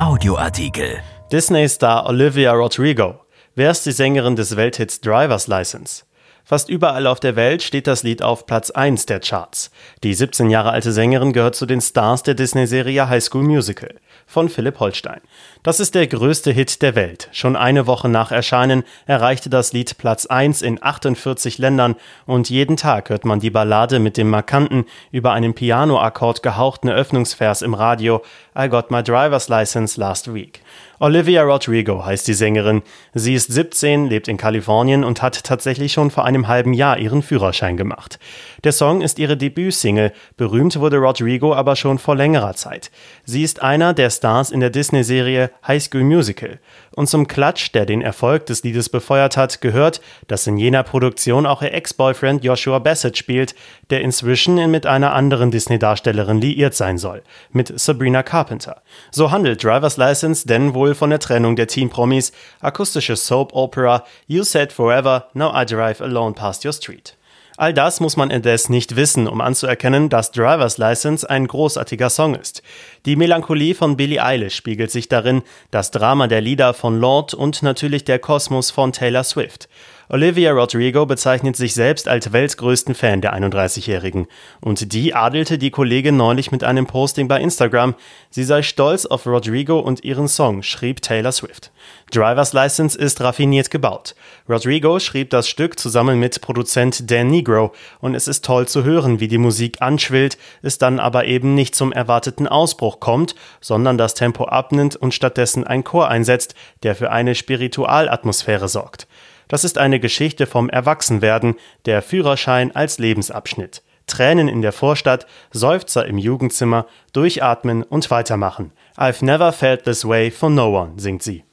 Audioartikel. Disney-Star Olivia Rodrigo. Wer ist die Sängerin des Welthits Driver's License? Fast überall auf der Welt steht das Lied auf Platz 1 der Charts. Die 17 Jahre alte Sängerin gehört zu den Stars der Disney-Serie High School Musical von Philipp Holstein. Das ist der größte Hit der Welt. Schon eine Woche nach Erscheinen erreichte das Lied Platz 1 in 48 Ländern und jeden Tag hört man die Ballade mit dem markanten, über einen Pianoakkord gehauchten Eröffnungsvers im Radio I got my driver's license last week. Olivia Rodrigo heißt die Sängerin. Sie ist 17, lebt in Kalifornien und hat tatsächlich schon vor einem halben Jahr ihren Führerschein gemacht. Der Song ist ihre Debütsingle. Berühmt wurde Rodrigo aber schon vor längerer Zeit. Sie ist einer der Stars in der Disney-Serie High School Musical. Und zum Klatsch, der den Erfolg des Liedes befeuert hat, gehört, dass in jener Produktion auch ihr Ex-Boyfriend Joshua Bassett spielt, der inzwischen mit einer anderen Disney-Darstellerin liiert sein soll, mit Sabrina Carpenter. So handelt Driver's License denn wohl von der Trennung der Teen-Promis, akustische Soap-Opera You Said Forever, Now I Drive Alone Past Your Street. All das muss man indes nicht wissen, um anzuerkennen, dass Driver's License ein großartiger Song ist. Die Melancholie von Billie Eilish spiegelt sich darin, das Drama der Lieder von Lord und natürlich der Kosmos von Taylor Swift. Olivia Rodrigo bezeichnet sich selbst als weltgrößten Fan der 31-Jährigen. Und die adelte die Kollegin neulich mit einem Posting bei Instagram. Sie sei stolz auf Rodrigo und ihren Song, schrieb Taylor Swift. Driver's License ist raffiniert gebaut. Rodrigo schrieb das Stück zusammen mit Produzent Dan Negro und es ist toll zu hören, wie die Musik anschwillt, es dann aber eben nicht zum erwarteten Ausbruch kommt, sondern das Tempo abnimmt und stattdessen ein Chor einsetzt, der für eine Spiritualatmosphäre sorgt. Das ist eine Geschichte vom Erwachsenwerden, der Führerschein als Lebensabschnitt. Tränen in der Vorstadt, Seufzer im Jugendzimmer, durchatmen und weitermachen. I've never felt this way for no one, singt sie.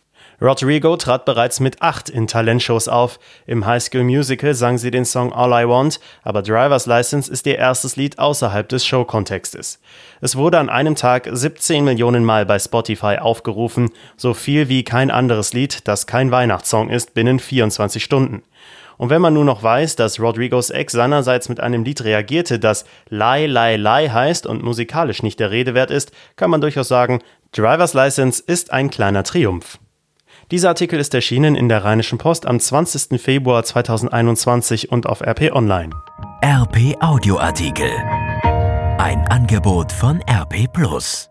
Rodrigo trat bereits mit acht in Talentshows auf. Im High School Musical sang sie den Song All I Want, aber Driver's License ist ihr erstes Lied außerhalb des Showkontextes. Es wurde an einem Tag 17 Millionen Mal bei Spotify aufgerufen, so viel wie kein anderes Lied, das kein Weihnachtssong ist, binnen 24 Stunden. Und wenn man nun noch weiß, dass Rodrigos Ex seinerseits mit einem Lied reagierte, das Lie, Lie, Lie heißt und musikalisch nicht der Rede wert ist, kann man durchaus sagen, Driver's License ist ein kleiner Triumph. Dieser Artikel ist erschienen in der Rheinischen Post am 20. Februar 2021 und auf RP Online. RP Audioartikel. Ein Angebot von RP Plus.